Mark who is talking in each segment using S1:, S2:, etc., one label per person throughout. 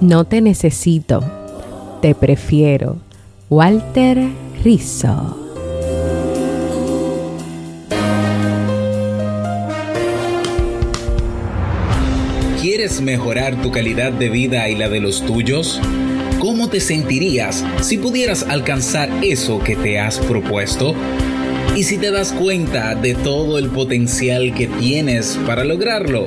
S1: No te necesito, te prefiero. Walter Rizzo.
S2: ¿Quieres mejorar tu calidad de vida y la de los tuyos? ¿Cómo te sentirías si pudieras alcanzar eso que te has propuesto? ¿Y si te das cuenta de todo el potencial que tienes para lograrlo?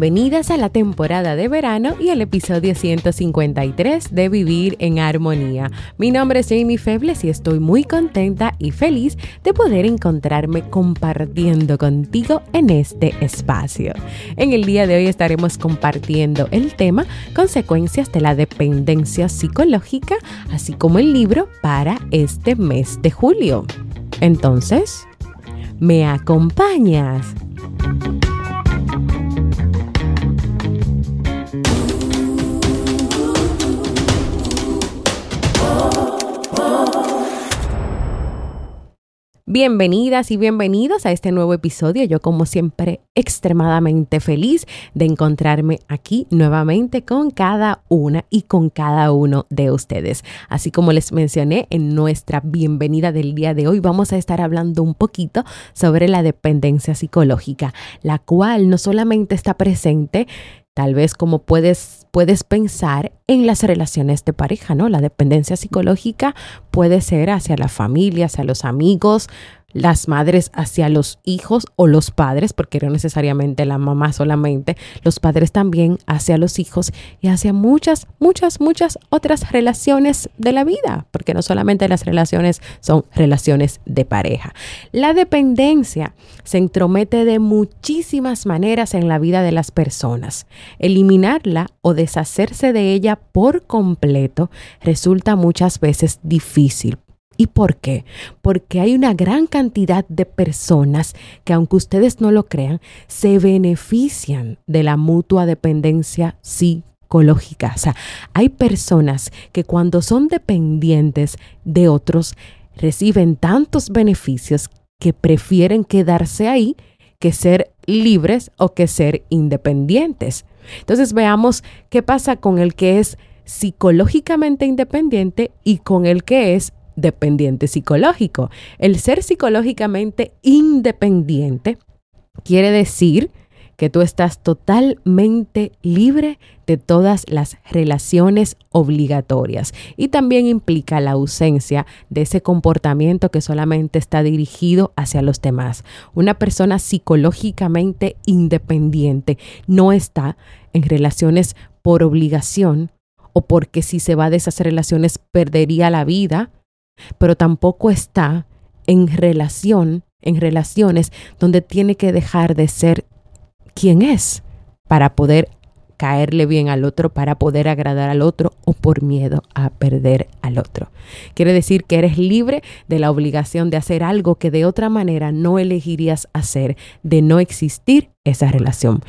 S1: Bienvenidas a la temporada de verano y al episodio 153 de Vivir en Armonía. Mi nombre es Jamie Febles y estoy muy contenta y feliz de poder encontrarme compartiendo contigo en este espacio. En el día de hoy estaremos compartiendo el tema Consecuencias de la dependencia psicológica, así como el libro para este mes de julio. Entonces, ¿me acompañas? Bienvenidas y bienvenidos a este nuevo episodio. Yo como siempre extremadamente feliz de encontrarme aquí nuevamente con cada una y con cada uno de ustedes. Así como les mencioné en nuestra bienvenida del día de hoy, vamos a estar hablando un poquito sobre la dependencia psicológica, la cual no solamente está presente Tal vez como puedes, puedes pensar en las relaciones de pareja, ¿no? La dependencia psicológica puede ser hacia la familia, hacia los amigos, las madres hacia los hijos o los padres, porque no necesariamente la mamá solamente, los padres también hacia los hijos y hacia muchas, muchas, muchas otras relaciones de la vida, porque no solamente las relaciones son relaciones de pareja. La dependencia se entromete de muchísimas maneras en la vida de las personas. Eliminarla o deshacerse de ella por completo resulta muchas veces difícil ¿Y por qué? Porque hay una gran cantidad de personas que, aunque ustedes no lo crean, se benefician de la mutua dependencia psicológica. O sea, hay personas que cuando son dependientes de otros, reciben tantos beneficios que prefieren quedarse ahí que ser libres o que ser independientes. Entonces veamos qué pasa con el que es psicológicamente independiente y con el que es dependiente psicológico. El ser psicológicamente independiente quiere decir que tú estás totalmente libre de todas las relaciones obligatorias y también implica la ausencia de ese comportamiento que solamente está dirigido hacia los demás. Una persona psicológicamente independiente no está en relaciones por obligación o porque si se va de esas relaciones perdería la vida pero tampoco está en relación, en relaciones donde tiene que dejar de ser quien es para poder caerle bien al otro, para poder agradar al otro o por miedo a perder al otro. Quiere decir que eres libre de la obligación de hacer algo que de otra manera no elegirías hacer, de no existir esa relación.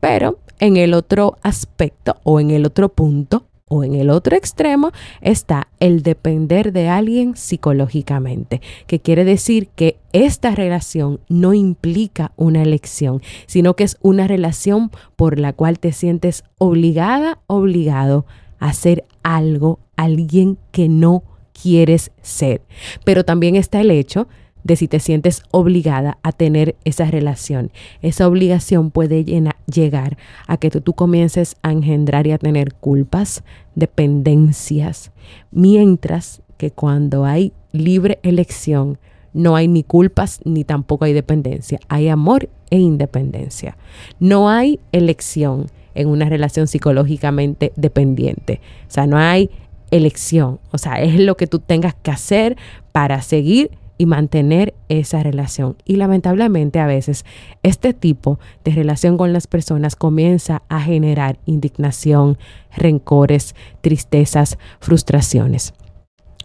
S1: Pero en el otro aspecto o en el otro punto, o en el otro extremo está el depender de alguien psicológicamente, que quiere decir que esta relación no implica una elección, sino que es una relación por la cual te sientes obligada, obligado a hacer algo, alguien que no quieres ser. Pero también está el hecho de si te sientes obligada a tener esa relación. Esa obligación puede llegar a que tú, comiences a engendrar y a tener culpas, dependencias, mientras que cuando hay libre elección, no hay ni culpas ni tampoco hay dependencia. Hay amor e independencia. No hay elección en una relación psicológicamente dependiente. O sea, no hay elección. O sea, es lo que tú tengas que hacer para seguir y mantener esa relación. Y lamentablemente a veces este tipo de relación con las personas comienza a generar indignación, rencores, tristezas, frustraciones.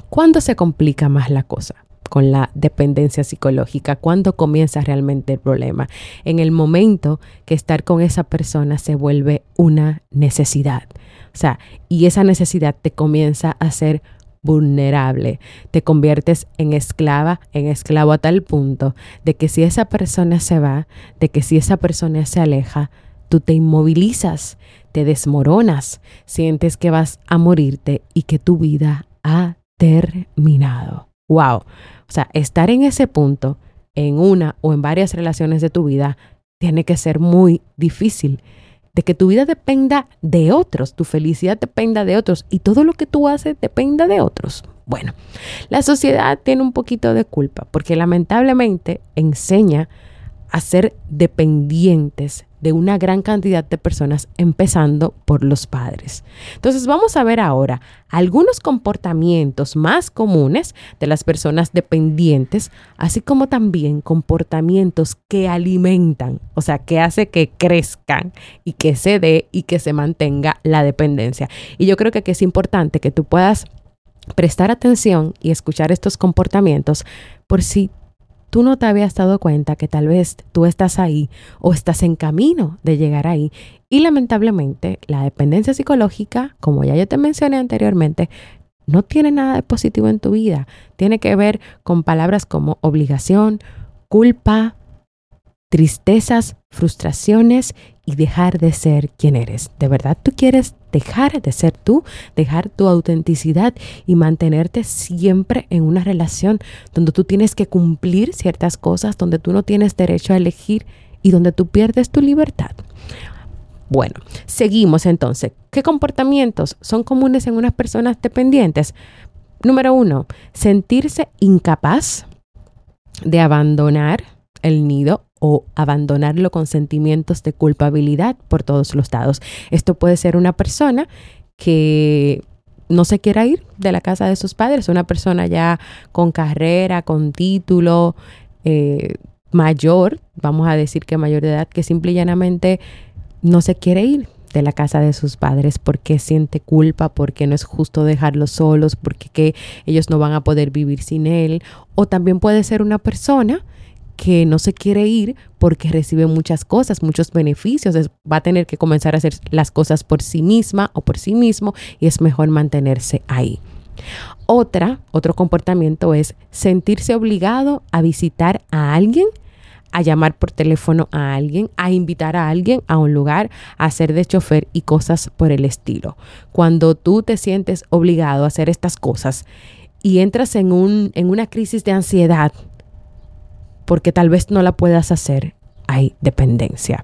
S1: ¿Cuándo se complica más la cosa? con la dependencia psicológica, cuándo comienza realmente el problema. En el momento que estar con esa persona se vuelve una necesidad. O sea, y esa necesidad te comienza a ser vulnerable, te conviertes en esclava, en esclavo a tal punto de que si esa persona se va, de que si esa persona se aleja, tú te inmovilizas, te desmoronas, sientes que vas a morirte y que tu vida ha terminado. ¡Wow! O sea, estar en ese punto, en una o en varias relaciones de tu vida, tiene que ser muy difícil de que tu vida dependa de otros, tu felicidad dependa de otros y todo lo que tú haces dependa de otros. Bueno, la sociedad tiene un poquito de culpa porque lamentablemente enseña a ser dependientes de una gran cantidad de personas, empezando por los padres. Entonces vamos a ver ahora algunos comportamientos más comunes de las personas dependientes, así como también comportamientos que alimentan, o sea, que hace que crezcan y que se dé y que se mantenga la dependencia. Y yo creo que aquí es importante que tú puedas prestar atención y escuchar estos comportamientos por si tú no te habías dado cuenta que tal vez tú estás ahí o estás en camino de llegar ahí. Y lamentablemente la dependencia psicológica, como ya yo te mencioné anteriormente, no tiene nada de positivo en tu vida. Tiene que ver con palabras como obligación, culpa, tristezas, frustraciones y dejar de ser quien eres. ¿De verdad tú quieres dejar de ser tú, dejar tu autenticidad y mantenerte siempre en una relación donde tú tienes que cumplir ciertas cosas, donde tú no tienes derecho a elegir y donde tú pierdes tu libertad? Bueno, seguimos entonces. ¿Qué comportamientos son comunes en unas personas dependientes? Número uno, sentirse incapaz de abandonar el nido o abandonarlo con sentimientos de culpabilidad por todos los lados. Esto puede ser una persona que no se quiera ir de la casa de sus padres, una persona ya con carrera, con título, eh, mayor, vamos a decir que mayor de edad, que simple y llanamente no se quiere ir de la casa de sus padres porque siente culpa, porque no es justo dejarlos solos, porque que ellos no van a poder vivir sin él. O también puede ser una persona que no se quiere ir porque recibe muchas cosas, muchos beneficios, va a tener que comenzar a hacer las cosas por sí misma o por sí mismo y es mejor mantenerse ahí. Otra, otro comportamiento es sentirse obligado a visitar a alguien, a llamar por teléfono a alguien, a invitar a alguien a un lugar, a hacer de chofer y cosas por el estilo. Cuando tú te sientes obligado a hacer estas cosas y entras en, un, en una crisis de ansiedad, porque tal vez no la puedas hacer, hay dependencia.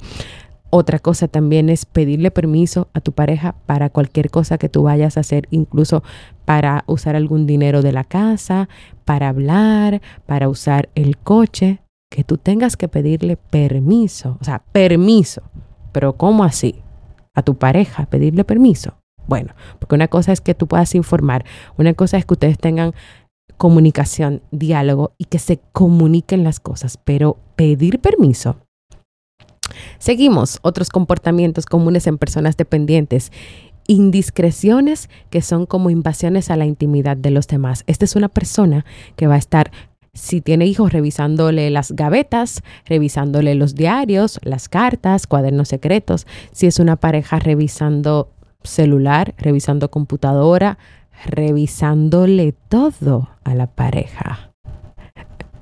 S1: Otra cosa también es pedirle permiso a tu pareja para cualquier cosa que tú vayas a hacer, incluso para usar algún dinero de la casa, para hablar, para usar el coche, que tú tengas que pedirle permiso, o sea, permiso. Pero ¿cómo así? A tu pareja pedirle permiso. Bueno, porque una cosa es que tú puedas informar, una cosa es que ustedes tengan comunicación, diálogo y que se comuniquen las cosas, pero pedir permiso. Seguimos otros comportamientos comunes en personas dependientes. Indiscreciones que son como invasiones a la intimidad de los demás. Esta es una persona que va a estar si tiene hijos, revisándole las gavetas, revisándole los diarios, las cartas, cuadernos secretos. Si es una pareja, revisando celular, revisando computadora, revisándole todo a la pareja.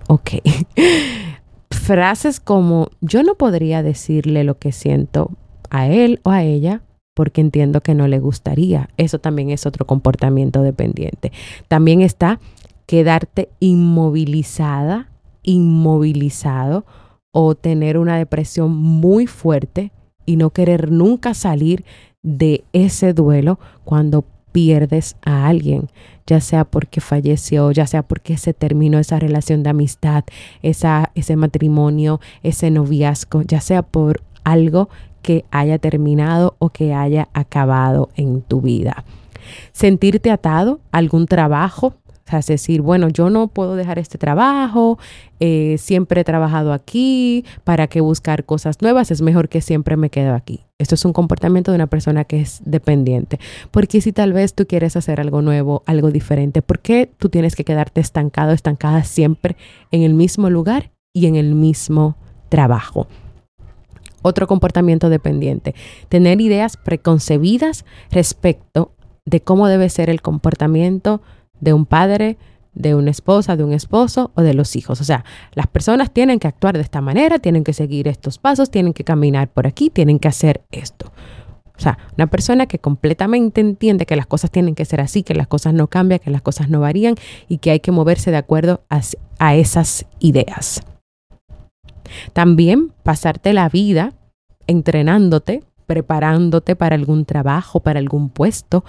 S1: Ok. Frases como yo no podría decirle lo que siento a él o a ella porque entiendo que no le gustaría. Eso también es otro comportamiento dependiente. También está quedarte inmovilizada inmovilizado o tener una depresión muy fuerte y no querer nunca salir de ese duelo cuando pierdes a alguien, ya sea porque falleció, ya sea porque se terminó esa relación de amistad, esa, ese matrimonio, ese noviazgo, ya sea por algo que haya terminado o que haya acabado en tu vida. Sentirte atado a algún trabajo, o sea, es decir, bueno, yo no puedo dejar este trabajo, eh, siempre he trabajado aquí, ¿para qué buscar cosas nuevas? Es mejor que siempre me quedo aquí. Esto es un comportamiento de una persona que es dependiente. Porque si tal vez tú quieres hacer algo nuevo, algo diferente, ¿por qué tú tienes que quedarte estancado, estancada siempre en el mismo lugar y en el mismo trabajo? Otro comportamiento dependiente, tener ideas preconcebidas respecto de cómo debe ser el comportamiento de un padre, de una esposa, de un esposo o de los hijos. O sea, las personas tienen que actuar de esta manera, tienen que seguir estos pasos, tienen que caminar por aquí, tienen que hacer esto. O sea, una persona que completamente entiende que las cosas tienen que ser así, que las cosas no cambian, que las cosas no varían y que hay que moverse de acuerdo a, a esas ideas. También pasarte la vida entrenándote, preparándote para algún trabajo, para algún puesto,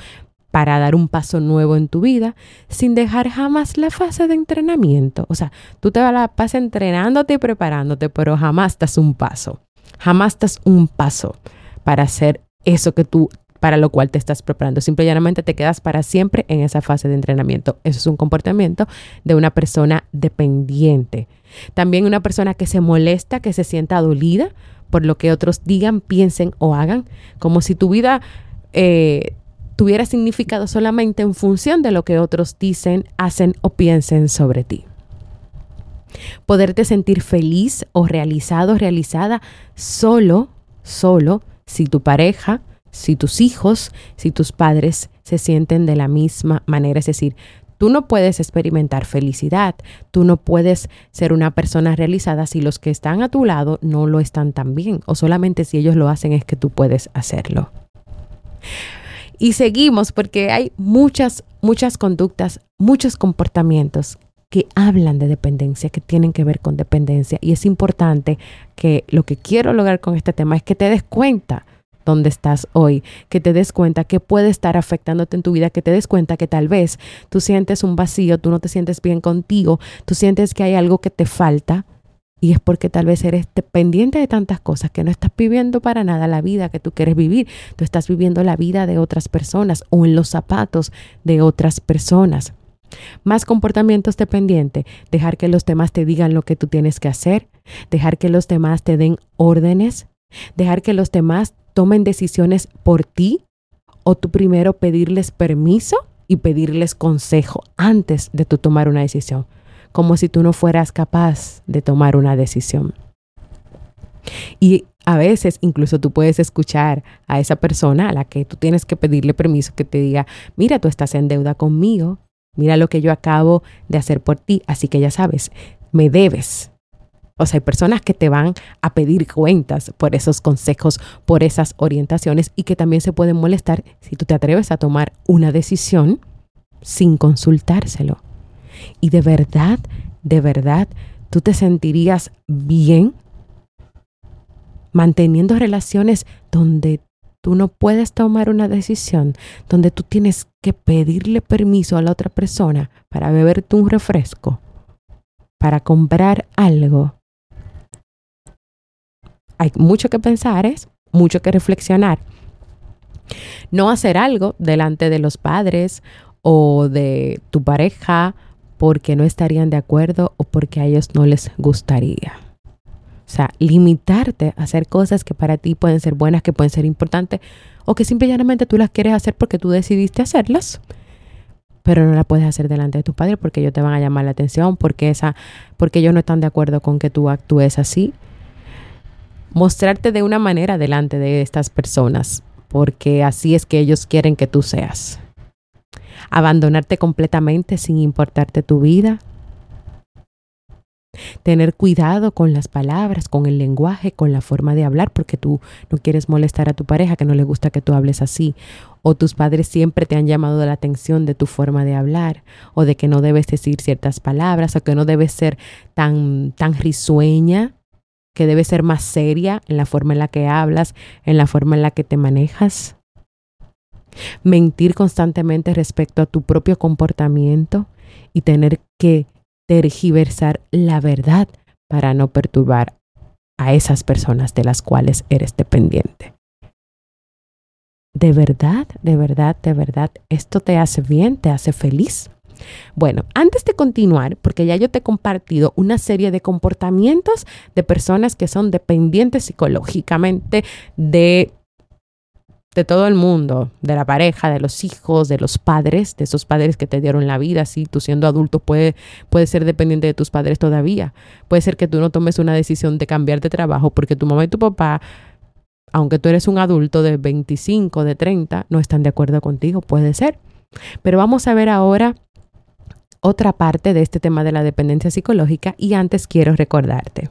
S1: para dar un paso nuevo en tu vida sin dejar jamás la fase de entrenamiento. O sea, tú te la pasas entrenándote y preparándote, pero jamás das un paso. Jamás das un paso para hacer eso que tú para lo cual te estás preparando. Simplemente te quedas para siempre en esa fase de entrenamiento. Eso es un comportamiento de una persona dependiente. También una persona que se molesta, que se sienta dolida por lo que otros digan, piensen o hagan, como si tu vida eh, tuviera significado solamente en función de lo que otros dicen, hacen o piensen sobre ti. Poderte sentir feliz o realizado, realizada solo, solo si tu pareja, si tus hijos, si tus padres se sienten de la misma manera. Es decir, tú no puedes experimentar felicidad, tú no puedes ser una persona realizada si los que están a tu lado no lo están tan bien o solamente si ellos lo hacen es que tú puedes hacerlo. Y seguimos porque hay muchas, muchas conductas, muchos comportamientos que hablan de dependencia, que tienen que ver con dependencia. Y es importante que lo que quiero lograr con este tema es que te des cuenta dónde estás hoy, que te des cuenta que puede estar afectándote en tu vida, que te des cuenta que tal vez tú sientes un vacío, tú no te sientes bien contigo, tú sientes que hay algo que te falta y es porque tal vez eres dependiente de tantas cosas que no estás viviendo para nada la vida que tú quieres vivir. Tú estás viviendo la vida de otras personas o en los zapatos de otras personas. Más comportamientos dependientes, dejar que los demás te digan lo que tú tienes que hacer, dejar que los demás te den órdenes, dejar que los demás tomen decisiones por ti o tú primero pedirles permiso y pedirles consejo antes de tú tomar una decisión como si tú no fueras capaz de tomar una decisión. Y a veces incluso tú puedes escuchar a esa persona a la que tú tienes que pedirle permiso que te diga, mira, tú estás en deuda conmigo, mira lo que yo acabo de hacer por ti, así que ya sabes, me debes. O sea, hay personas que te van a pedir cuentas por esos consejos, por esas orientaciones y que también se pueden molestar si tú te atreves a tomar una decisión sin consultárselo. Y de verdad, de verdad, tú te sentirías bien manteniendo relaciones donde tú no puedes tomar una decisión, donde tú tienes que pedirle permiso a la otra persona para beberte un refresco, para comprar algo. Hay mucho que pensar, es mucho que reflexionar. No hacer algo delante de los padres o de tu pareja porque no estarían de acuerdo o porque a ellos no les gustaría. O sea, limitarte a hacer cosas que para ti pueden ser buenas, que pueden ser importantes, o que simplemente tú las quieres hacer porque tú decidiste hacerlas, pero no las puedes hacer delante de tus padres porque ellos te van a llamar la atención, porque, esa, porque ellos no están de acuerdo con que tú actúes así. Mostrarte de una manera delante de estas personas, porque así es que ellos quieren que tú seas abandonarte completamente sin importarte tu vida. Tener cuidado con las palabras, con el lenguaje, con la forma de hablar, porque tú no quieres molestar a tu pareja, que no le gusta que tú hables así. O tus padres siempre te han llamado la atención de tu forma de hablar, o de que no debes decir ciertas palabras, o que no debes ser tan, tan risueña, que debes ser más seria en la forma en la que hablas, en la forma en la que te manejas. Mentir constantemente respecto a tu propio comportamiento y tener que tergiversar la verdad para no perturbar a esas personas de las cuales eres dependiente. ¿De verdad, de verdad, de verdad, esto te hace bien, te hace feliz? Bueno, antes de continuar, porque ya yo te he compartido una serie de comportamientos de personas que son dependientes psicológicamente de de todo el mundo, de la pareja, de los hijos, de los padres, de esos padres que te dieron la vida. Si tú siendo adulto puedes puede ser dependiente de tus padres todavía. Puede ser que tú no tomes una decisión de cambiar de trabajo porque tu mamá y tu papá, aunque tú eres un adulto de 25, de 30, no están de acuerdo contigo. Puede ser. Pero vamos a ver ahora otra parte de este tema de la dependencia psicológica y antes quiero recordarte.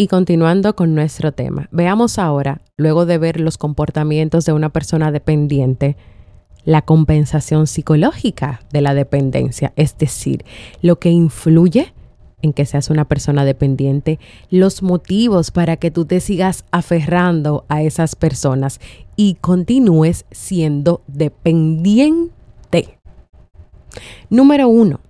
S1: Y continuando con nuestro tema, veamos ahora, luego de ver los comportamientos de una persona dependiente, la compensación psicológica de la dependencia, es decir, lo que influye en que seas una persona dependiente, los motivos para que tú te sigas aferrando a esas personas y continúes siendo dependiente. Número uno,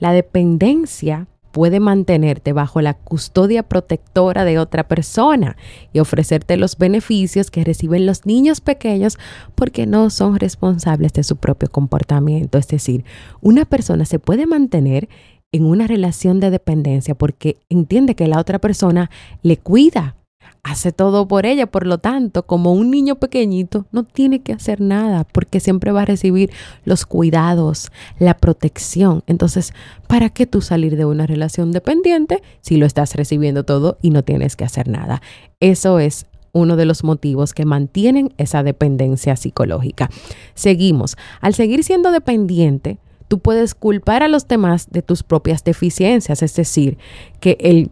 S1: la dependencia puede mantenerte bajo la custodia protectora de otra persona y ofrecerte los beneficios que reciben los niños pequeños porque no son responsables de su propio comportamiento. Es decir, una persona se puede mantener en una relación de dependencia porque entiende que la otra persona le cuida, hace todo por ella. Por lo tanto, como un niño pequeñito, no tiene que hacer nada porque siempre va a recibir los cuidados, la protección. Entonces, ¿para qué tú salir de una relación dependiente si lo estás recibiendo todo y no tienes que hacer nada? Eso es uno de los motivos que mantienen esa dependencia psicológica. Seguimos. Al seguir siendo dependiente, tú puedes culpar a los demás de tus propias deficiencias, es decir, que el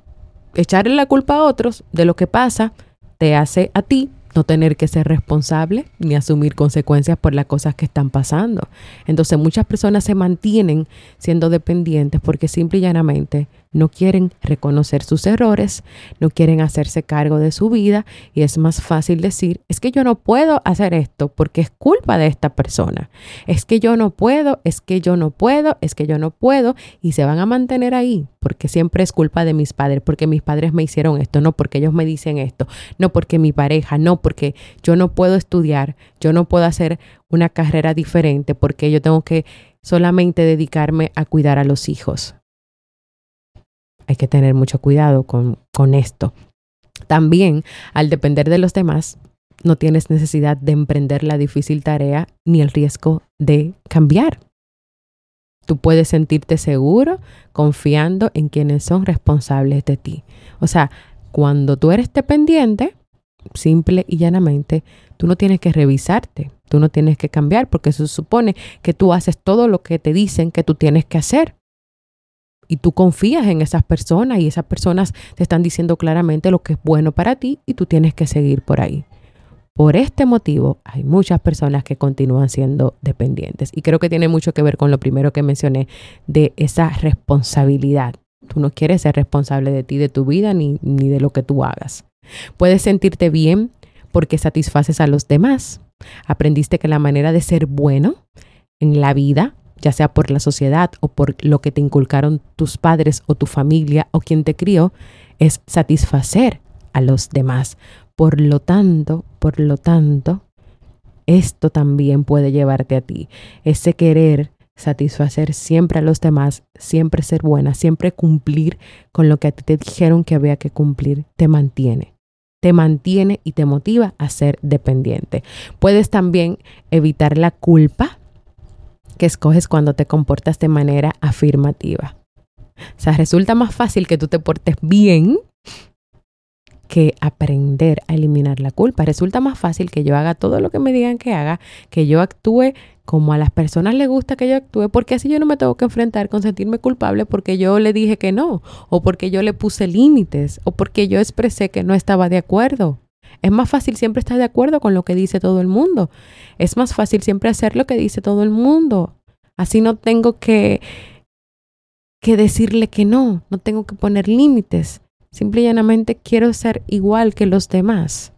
S1: echarle la culpa a otros de lo que pasa te hace a ti no tener que ser responsable ni asumir consecuencias por las cosas que están pasando. Entonces muchas personas se mantienen siendo dependientes porque simple y llanamente no quieren reconocer sus errores, no quieren hacerse cargo de su vida y es más fácil decir, es que yo no puedo hacer esto porque es culpa de esta persona. Es que yo no puedo, es que yo no puedo, es que yo no puedo y se van a mantener ahí porque siempre es culpa de mis padres, porque mis padres me hicieron esto, no porque ellos me dicen esto, no porque mi pareja, no porque yo no puedo estudiar, yo no puedo hacer una carrera diferente porque yo tengo que solamente dedicarme a cuidar a los hijos hay que tener mucho cuidado con, con esto. También, al depender de los demás, no tienes necesidad de emprender la difícil tarea ni el riesgo de cambiar. Tú puedes sentirte seguro confiando en quienes son responsables de ti. O sea, cuando tú eres dependiente, simple y llanamente, tú no tienes que revisarte, tú no tienes que cambiar porque se supone que tú haces todo lo que te dicen que tú tienes que hacer y tú confías en esas personas y esas personas te están diciendo claramente lo que es bueno para ti y tú tienes que seguir por ahí. Por este motivo, hay muchas personas que continúan siendo dependientes y creo que tiene mucho que ver con lo primero que mencioné de esa responsabilidad. Tú no quieres ser responsable de ti, de tu vida, ni, ni de lo que tú hagas. Puedes sentirte bien porque satisfaces a los demás. Aprendiste que la manera de ser bueno en la vida ya sea por la sociedad o por lo que te inculcaron tus padres o tu familia o quien te crió, es satisfacer a los demás. Por lo tanto, por lo tanto, esto también puede llevarte a ti. Ese querer satisfacer siempre a los demás, siempre ser buena, siempre cumplir con lo que a ti te dijeron que había que cumplir, te mantiene. Te mantiene y te motiva a ser dependiente. Puedes también evitar la culpa que escoges cuando te comportas de manera afirmativa. O sea, resulta más fácil que tú te portes bien que aprender a eliminar la culpa. Resulta más fácil que yo haga todo lo que me digan que haga, que yo actúe como a las personas les gusta que yo actúe, porque así yo no me tengo que enfrentar con sentirme culpable porque yo le dije que no, o porque yo le puse límites, o porque yo expresé que no estaba de acuerdo. Es más fácil siempre estar de acuerdo con lo que dice todo el mundo. Es más fácil siempre hacer lo que dice todo el mundo. Así no tengo que, que decirle que no, no tengo que poner límites. Simple y llanamente quiero ser igual que los demás.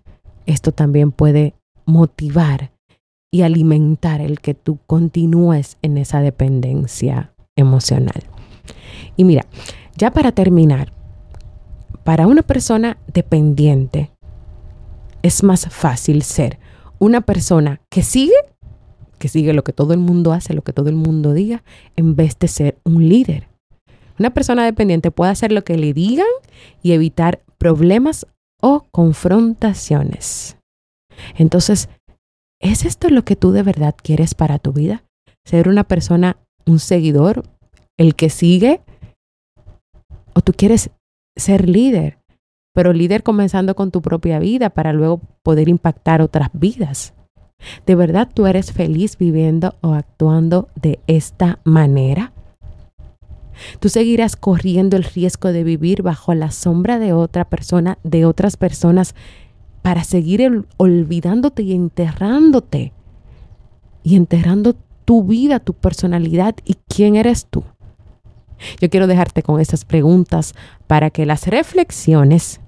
S1: Esto también puede motivar y alimentar el que tú continúes en esa dependencia emocional. Y mira, ya para terminar, para una persona dependiente es más fácil ser una persona que sigue, que sigue lo que todo el mundo hace, lo que todo el mundo diga, en vez de ser un líder. Una persona dependiente puede hacer lo que le digan y evitar problemas o confrontaciones. Entonces, ¿es esto lo que tú de verdad quieres para tu vida? ¿Ser una persona, un seguidor, el que sigue? ¿O tú quieres ser líder? Pero líder comenzando con tu propia vida para luego poder impactar otras vidas. ¿De verdad tú eres feliz viviendo o actuando de esta manera? Tú seguirás corriendo el riesgo de vivir bajo la sombra de otra persona, de otras personas, para seguir olvidándote y enterrándote. Y enterrando tu vida, tu personalidad y quién eres tú. Yo quiero dejarte con estas preguntas para que las reflexiones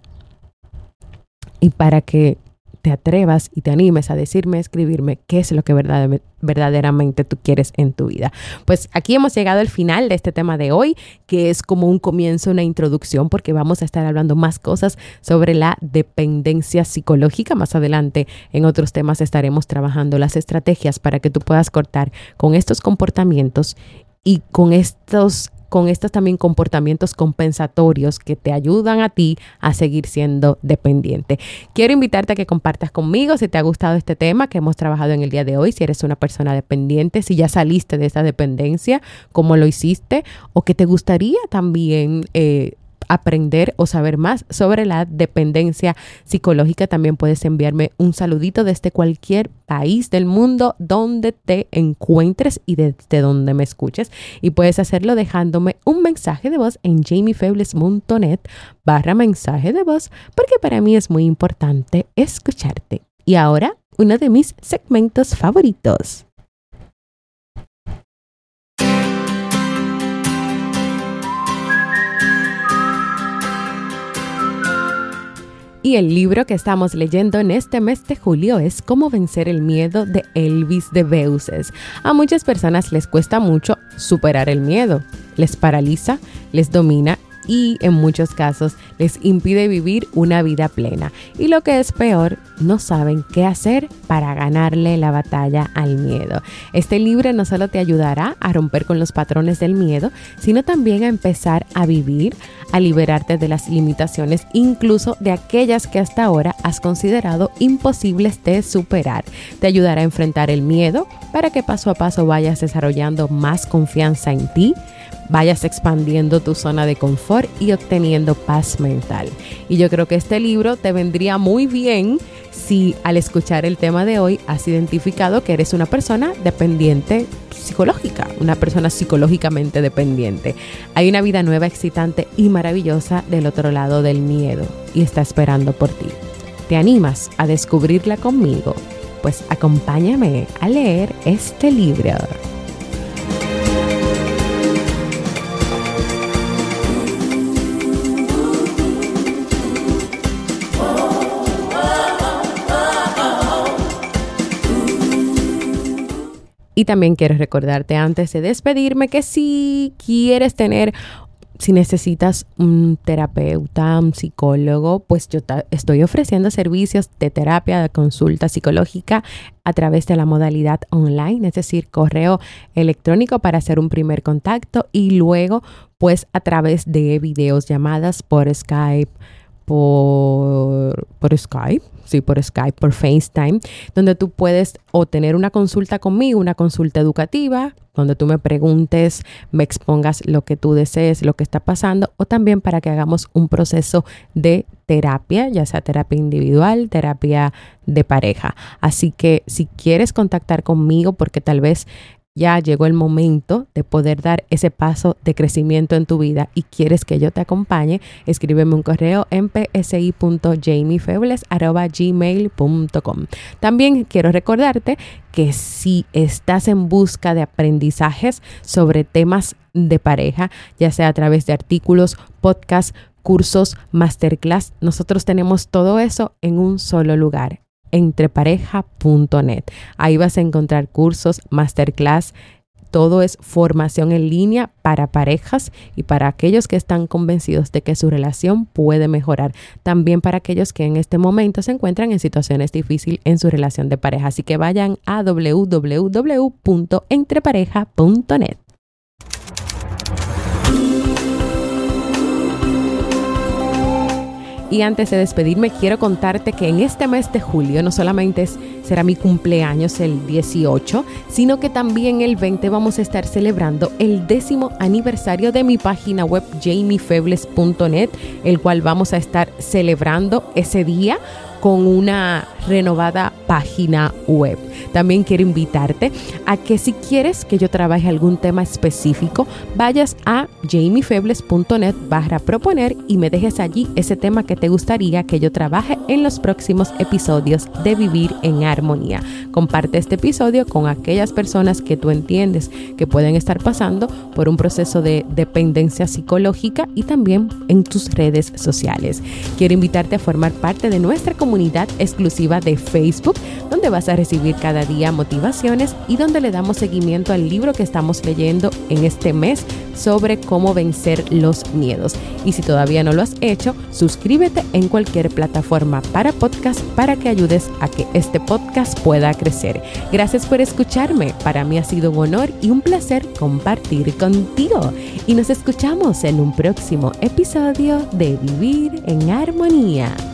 S1: y para que te atrevas y te animes a decirme, escribirme qué es lo que verdaderamente tú quieres en tu vida. Pues aquí hemos llegado al final de este tema de hoy, que es como un comienzo, una introducción, porque vamos a estar hablando más cosas sobre la dependencia psicológica. Más adelante en otros temas estaremos trabajando las estrategias para que tú puedas cortar con estos comportamientos y con estos con estos también comportamientos compensatorios que te ayudan a ti a seguir siendo dependiente. Quiero invitarte a que compartas conmigo si te ha gustado este tema que hemos trabajado en el día de hoy, si eres una persona dependiente, si ya saliste de esa dependencia, cómo lo hiciste o que te gustaría también eh, aprender o saber más sobre la dependencia psicológica, también puedes enviarme un saludito desde cualquier país del mundo donde te encuentres y desde donde me escuches. Y puedes hacerlo dejándome un mensaje de voz en jamiefebles.net barra mensaje de voz, porque para mí es muy importante escucharte. Y ahora, uno de mis segmentos favoritos. Y el libro que estamos leyendo en este mes de julio es Cómo vencer el miedo de Elvis de Beuces. A muchas personas les cuesta mucho superar el miedo. Les paraliza, les domina y en muchos casos les impide vivir una vida plena. Y lo que es peor, no saben qué hacer para ganarle la batalla al miedo. Este libro no solo te ayudará a romper con los patrones del miedo, sino también a empezar a vivir, a liberarte de las limitaciones, incluso de aquellas que hasta ahora has considerado imposibles de superar. Te ayudará a enfrentar el miedo para que paso a paso vayas desarrollando más confianza en ti vayas expandiendo tu zona de confort y obteniendo paz mental. Y yo creo que este libro te vendría muy bien si al escuchar el tema de hoy has identificado que eres una persona dependiente psicológica, una persona psicológicamente dependiente. Hay una vida nueva, excitante y maravillosa del otro lado del miedo y está esperando por ti. ¿Te animas a descubrirla conmigo? Pues acompáñame a leer este libro. Y también quiero recordarte antes de despedirme que si quieres tener si necesitas un terapeuta, un psicólogo, pues yo estoy ofreciendo servicios de terapia, de consulta psicológica a través de la modalidad online, es decir, correo electrónico para hacer un primer contacto y luego pues a través de videos, llamadas por Skype, por, por Skype, sí, por Skype, por FaceTime, donde tú puedes o tener una consulta conmigo, una consulta educativa, donde tú me preguntes, me expongas lo que tú desees, lo que está pasando, o también para que hagamos un proceso de terapia, ya sea terapia individual, terapia de pareja. Así que si quieres contactar conmigo, porque tal vez ya llegó el momento de poder dar ese paso de crecimiento en tu vida y quieres que yo te acompañe, escríbeme un correo en psi.jamiefebles.gmail.com. También quiero recordarte que si estás en busca de aprendizajes sobre temas de pareja, ya sea a través de artículos, podcasts, cursos, masterclass, nosotros tenemos todo eso en un solo lugar entrepareja.net. Ahí vas a encontrar cursos, masterclass, todo es formación en línea para parejas y para aquellos que están convencidos de que su relación puede mejorar. También para aquellos que en este momento se encuentran en situaciones difíciles en su relación de pareja. Así que vayan a www.entrepareja.net. Y antes de despedirme, quiero contarte que en este mes de julio no solamente será mi cumpleaños el 18, sino que también el 20 vamos a estar celebrando el décimo aniversario de mi página web jamiefebles.net, el cual vamos a estar celebrando ese día con una renovada página web. También quiero invitarte a que si quieres que yo trabaje algún tema específico, vayas a jamiefebles.net barra proponer y me dejes allí ese tema que te gustaría que yo trabaje en los próximos episodios de Vivir en Armonía. Comparte este episodio con aquellas personas que tú entiendes que pueden estar pasando por un proceso de dependencia psicológica y también en tus redes sociales. Quiero invitarte a formar parte de nuestra comunidad comunidad exclusiva de Facebook, donde vas a recibir cada día motivaciones y donde le damos seguimiento al libro que estamos leyendo en este mes sobre cómo vencer los miedos. Y si todavía no lo has hecho, suscríbete en cualquier plataforma para podcast para que ayudes a que este podcast pueda crecer. Gracias por escucharme. Para mí ha sido un honor y un placer compartir contigo. Y nos escuchamos en un próximo episodio de Vivir en Armonía.